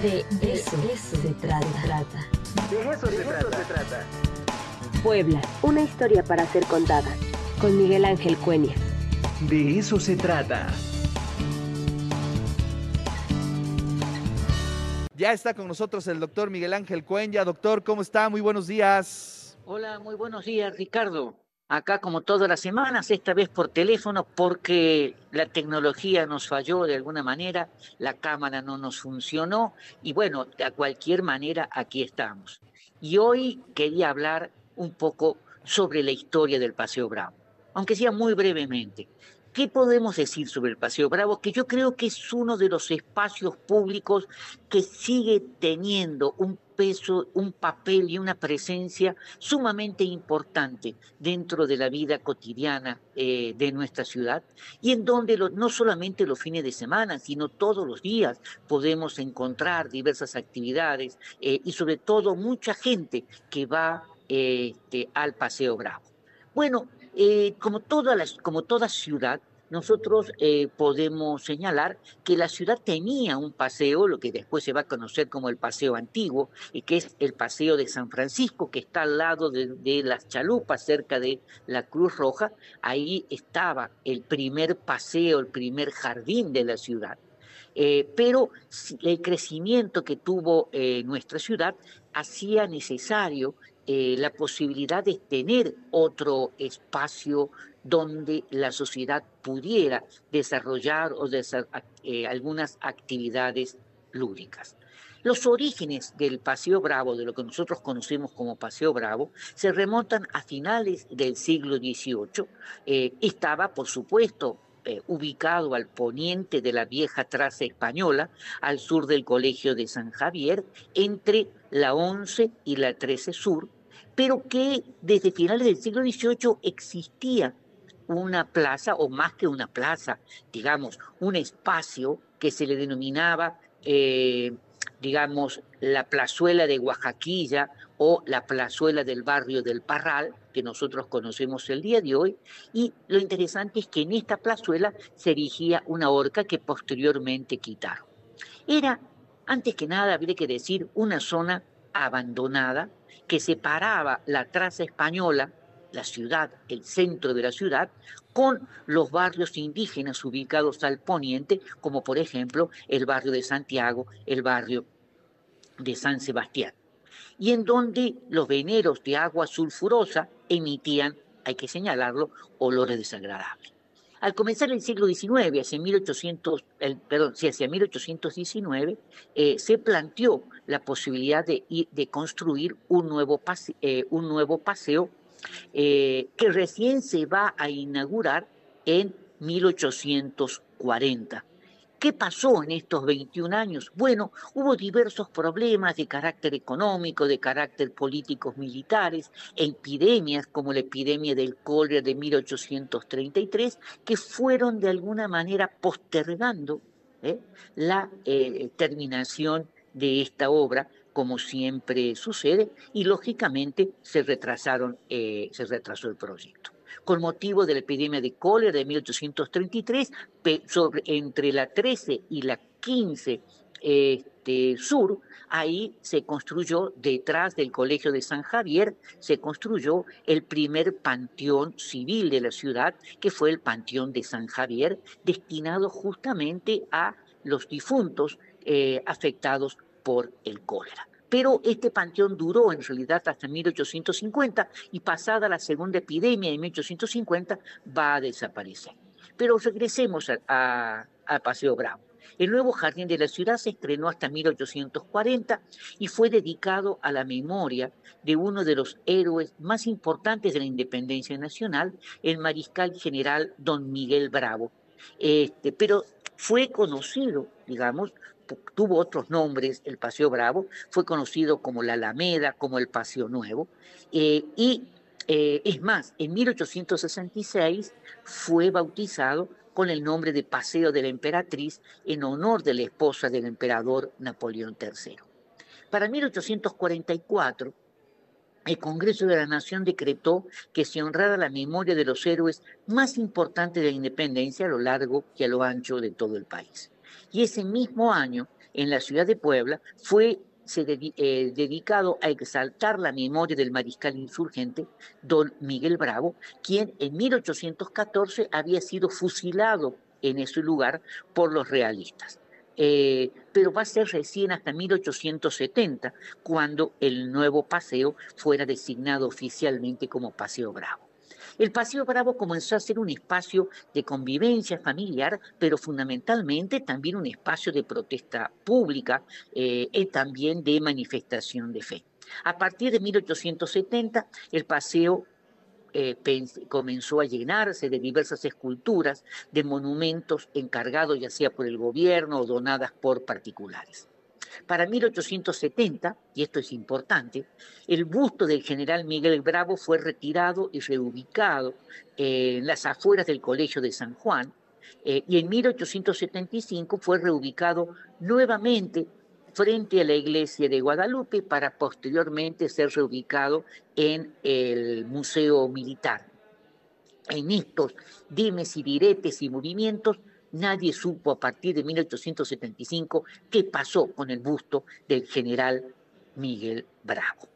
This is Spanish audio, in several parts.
De eso, se trata. De eso, se, trata. Puebla, una historia para ser contada. Con Miguel Ángel Cuenya. De eso se trata. Ya está con nosotros el doctor Miguel Ángel Cuenya. Doctor, ¿cómo está? Muy buenos días. Hola, muy buenos días, Ricardo acá como todas las semanas, esta vez por teléfono, porque la tecnología nos falló de alguna manera, la cámara no nos funcionó y bueno, de cualquier manera aquí estamos. Y hoy quería hablar un poco sobre la historia del Paseo Bravo, aunque sea muy brevemente. ¿Qué podemos decir sobre el Paseo Bravo? Que yo creo que es uno de los espacios públicos que sigue teniendo un peso, un papel y una presencia sumamente importante dentro de la vida cotidiana eh, de nuestra ciudad y en donde no solamente los fines de semana, sino todos los días podemos encontrar diversas actividades eh, y sobre todo mucha gente que va este, al Paseo Bravo. Bueno, eh, como, toda como toda ciudad, nosotros eh, podemos señalar que la ciudad tenía un paseo, lo que después se va a conocer como el Paseo Antiguo, y que es el Paseo de San Francisco, que está al lado de, las chalupas, cerca de la Cruz Roja. Ahí estaba el primer paseo, el primer jardín de la ciudad. Eh, pero el crecimiento que tuvo eh, nuestra ciudad hacía necesario la posibilidad de tener otro espacio donde la sociedad pudiera desarrollar o eh, algunas actividades lúdicas. Los orígenes del Paseo Bravo, de lo que nosotros conocemos como Paseo Bravo, se remontan a finales del siglo XVIII. Eh, estaba, por supuesto, eh, ubicado al poniente de la vieja traza española, al sur del Colegio de San Javier, entre la 11 y la 13 Sur, pero que desde finales del siglo XVIII existía una plaza, o más que una plaza, digamos, un espacio que se le denominaba, eh, digamos, la plazuela de Oaxaquilla o la plazuela del barrio del Parral, que nosotros conocemos el día de hoy, y lo interesante es que en esta plazuela se erigía una horca que posteriormente quitaron. Era, antes que nada, habría que decir, una zona abandonada que separaba la traza española la ciudad, el centro de la ciudad, con los barrios indígenas ubicados al poniente, como por ejemplo el barrio de Santiago, el barrio de San Sebastián, y en donde los veneros de agua sulfurosa emitían, hay que señalarlo, olores desagradables. Al comenzar el siglo XIX, hacia, 1800, perdón, hacia 1819, eh, se planteó la posibilidad de, de construir un nuevo, eh, un nuevo paseo eh, que recién se va a inaugurar en 1840. ¿Qué pasó en estos 21 años? Bueno, hubo diversos problemas de carácter económico, de carácter políticos militares, epidemias como la epidemia del cólera de 1833, que fueron de alguna manera postergando ¿eh? la eh, terminación de esta obra como siempre sucede, y lógicamente se retrasaron, eh, se retrasó el proyecto. Con motivo de la epidemia de cólera de 1833, sobre, entre la 13 y la 15 este, sur, ahí se construyó, detrás del Colegio de San Javier, se construyó el primer panteón civil de la ciudad, que fue el Panteón de San Javier, destinado justamente a los difuntos eh, afectados por el cólera. Pero este panteón duró en realidad hasta 1850 y pasada la segunda epidemia de 1850 va a desaparecer. Pero regresemos a, Paseo Bravo. El nuevo jardín de la ciudad se estrenó hasta 1840 y fue dedicado a la memoria de uno de los héroes más importantes de la independencia nacional, el mariscal general don Miguel Bravo. Este, pero fue conocido, digamos, tuvo otros nombres, el Paseo Bravo, fue conocido como la Alameda, como el Paseo Nuevo, eh, y eh, es más, en 1866 fue bautizado con el nombre de Paseo de la Emperatriz en honor de la esposa del emperador Napoleón III. Para 1844, el Congreso de la Nación decretó que se honrara la memoria de los héroes más importantes de la independencia a lo largo y a lo ancho de todo el país y ese mismo año en la ciudad de Puebla fue eh, dedicado a exaltar la memoria del mariscal insurgente, don Miguel Bravo, quien en 1814 había sido fusilado en ese lugar por los realistas. Eh, pero va a ser recién hasta 1870 cuando el nuevo paseo fuera designado oficialmente como Paseo Bravo. El Paseo Bravo comenzó a ser un espacio de convivencia familiar, pero fundamentalmente también un espacio de protesta pública eh, y también de manifestación de fe. A partir de 1870, el paseo eh, comenzó a llenarse de diversas esculturas, de monumentos encargados ya sea por el gobierno o donadas por particulares. Para 1870, y esto es importante, el busto del general Miguel Bravo fue retirado y reubicado en las afueras del Colegio de San Juan, eh, y en 1875 fue reubicado nuevamente frente a la iglesia de Guadalupe para posteriormente ser reubicado en el Museo Militar. En estos dimes y diretes y movimientos nadie supo a partir de 1875 qué pasó con el busto del general Miguel Bravo.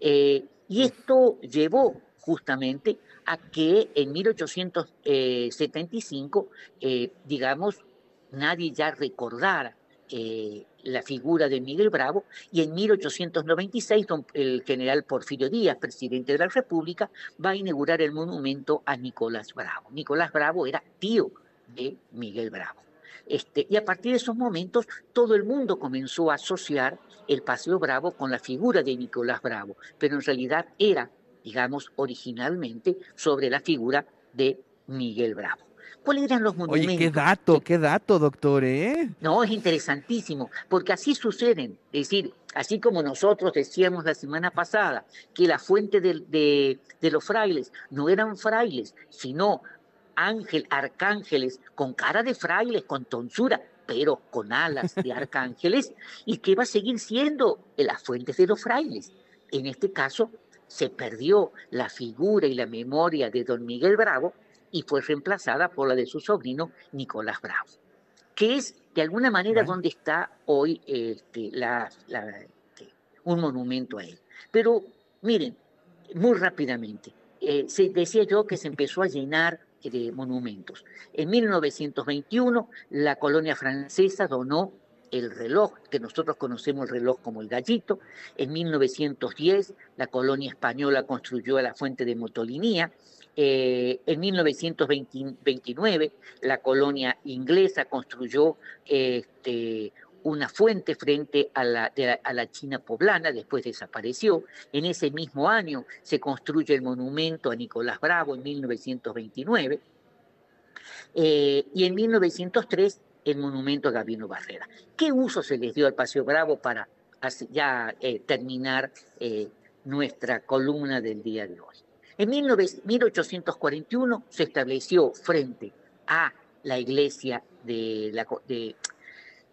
Eh, y esto llevó justamente a que en 1875, eh, digamos, nadie ya recordara eh, la figura de Miguel Bravo, y en 1896 el general Porfirio Díaz, presidente de la República, va a inaugurar el monumento a Nicolás Bravo. Nicolás Bravo era tío de Miguel Bravo. Este, y a partir de esos momentos todo el mundo comenzó a asociar el Paseo Bravo con la figura de Nicolás Bravo, pero en realidad era, digamos, originalmente sobre la figura de Miguel Bravo. ¿Cuáles eran los monumentos? Oye, qué dato, qué dato, doctor, ¿eh? No, es interesantísimo, porque así suceden. Es decir, así como nosotros decíamos la semana pasada que la fuente de los frailes no eran frailes, sino ángel, arcángeles, con cara de frailes, con tonsura, pero con alas de arcángeles, y que va a seguir siendo las fuentes de los frailes. En este caso, se perdió la figura y la memoria de don Miguel Bravo y fue reemplazada por la de su sobrino Nicolás Bravo, que es de alguna manera donde está hoy este, este, un monumento a él. Pero miren, muy rápidamente, eh, se, decía yo que se empezó a llenar de monumentos. En 1921, la colonia francesa donó el reloj, que nosotros conocemos el reloj como el gallito. En 1910, la colonia española construyó la fuente de Motolinía. Eh, en 1929, la colonia inglesa construyó este, una fuente frente a la, a la China poblana, después desapareció. En ese mismo año se construye el monumento a Nicolás Bravo en 1929. Eh, y en 1903 el monumento a Gabino Barrera. ¿Qué uso se les dio al Paseo Bravo para ya eh, terminar eh, nuestra columna del día de hoy? En 1841 se estableció frente a la iglesia de,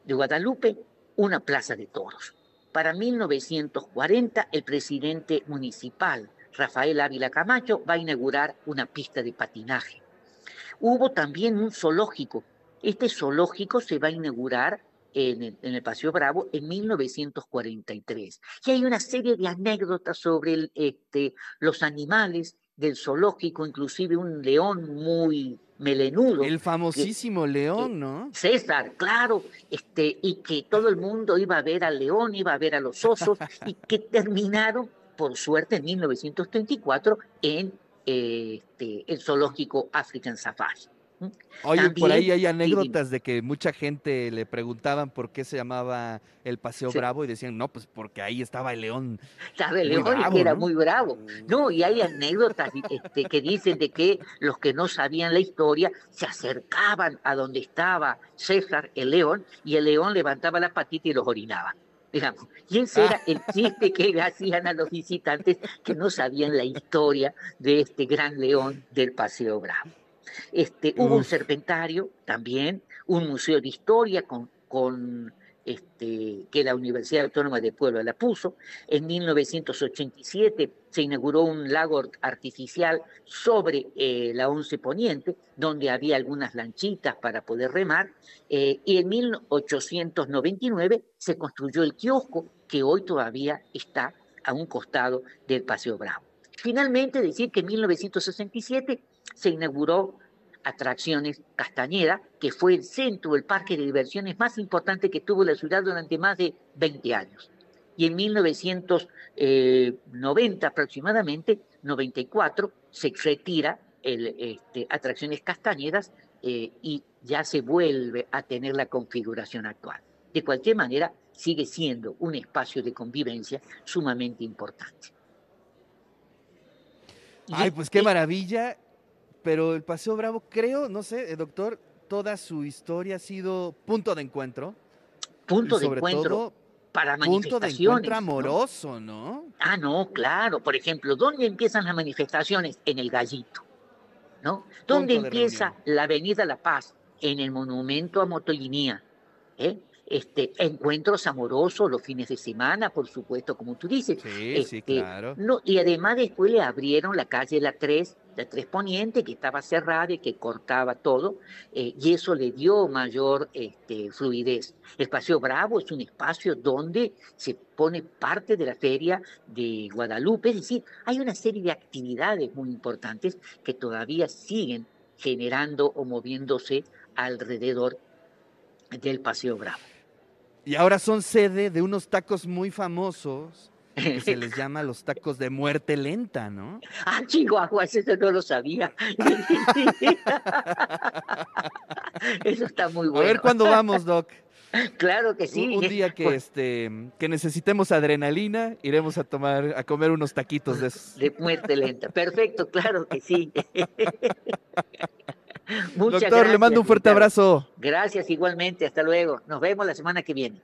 de Guadalupe una plaza de toros. Para 1940, el presidente municipal, Rafael Ávila Camacho, va a inaugurar una pista de patinaje. Hubo también un zoológico. Este zoológico se va a inaugurar en el, en Paseo Bravo en 1943. Y hay una serie de anécdotas sobre este, los animales del zoológico, inclusive un león muy melenudo. El famosísimo león, ¿no? César, claro, este, y que todo el mundo iba a ver al león, iba a ver a los osos, y que terminaron, por suerte, en 1934 en este, el zoológico African Safari. Oye, por ahí hay anécdotas de que mucha gente le preguntaban por qué se llamaba el Paseo Bravo y decían, no, pues porque ahí estaba el león. Estaba el león y que era muy bravo. No, y hay anécdotas este, que dicen de que los que no sabían la historia se acercaban a donde estaba César, el león, y el león levantaba la patita y los orinaba. Digamos. Y ese era el chiste que hacían a los visitantes que no sabían la historia de este gran león del Paseo Bravo. Este, hubo un serpentario también, un museo de historia con, con este, que la Universidad Autónoma de Puebla la puso. En 1987 se inauguró un lago artificial sobre eh, la Once Poniente, donde había algunas lanchitas para poder remar, eh, y en 1899 se construyó el kiosco, que hoy todavía está a un costado del Paseo Bravo. Finalmente, decir que en 1967 se inauguró Atracciones Castañeda, que fue el centro, el parque de diversiones más importante que tuvo la ciudad durante más de 20 años. Y en 1990 aproximadamente, 94, se retira este, Atracciones Castañedas eh, y ya se vuelve a tener la configuración actual. De cualquier manera, sigue siendo un espacio de convivencia sumamente importante. Ay, pues qué maravilla. Pero el Paseo Bravo, creo, no sé, eh, doctor, toda su historia ha sido punto de encuentro. Punto de encuentro para manifestaciones. Punto de encuentro amoroso, ¿no? Ah, no, claro. Por ejemplo, ¿dónde empiezan las manifestaciones? En el Gallito, ¿no? ¿Dónde empieza la Avenida La Paz? En el Monumento a Motolinía. ¿eh? Este, encuentros amorosos los fines de semana, por supuesto, como tú dices. Sí, sí, este, claro. No, y además después le abrieron la calle La 3, la 3 Poniente, que estaba cerrada y que cortaba todo, eh, y eso le dio mayor este, fluidez. El Paseo Bravo es un espacio donde se pone parte de la feria de Guadalupe, es decir, hay una serie de actividades muy importantes que todavía siguen generando o moviéndose alrededor del Paseo Bravo. Y ahora son sede de unos tacos muy famosos que se les llama los tacos de muerte lenta, ¿no? Ah, Chihuahua, eso no lo sabía. eso está muy bueno. A ver cuándo vamos, Doc. Claro que sí. Un, día que pues este que necesitemos adrenalina, iremos a tomar a comer unos taquitos de esos. De muerte lenta. Perfecto, claro que sí. Doctor, le mando un fuerte abrazo. Gracias igualmente, hasta luego. Nos vemos la semana que viene.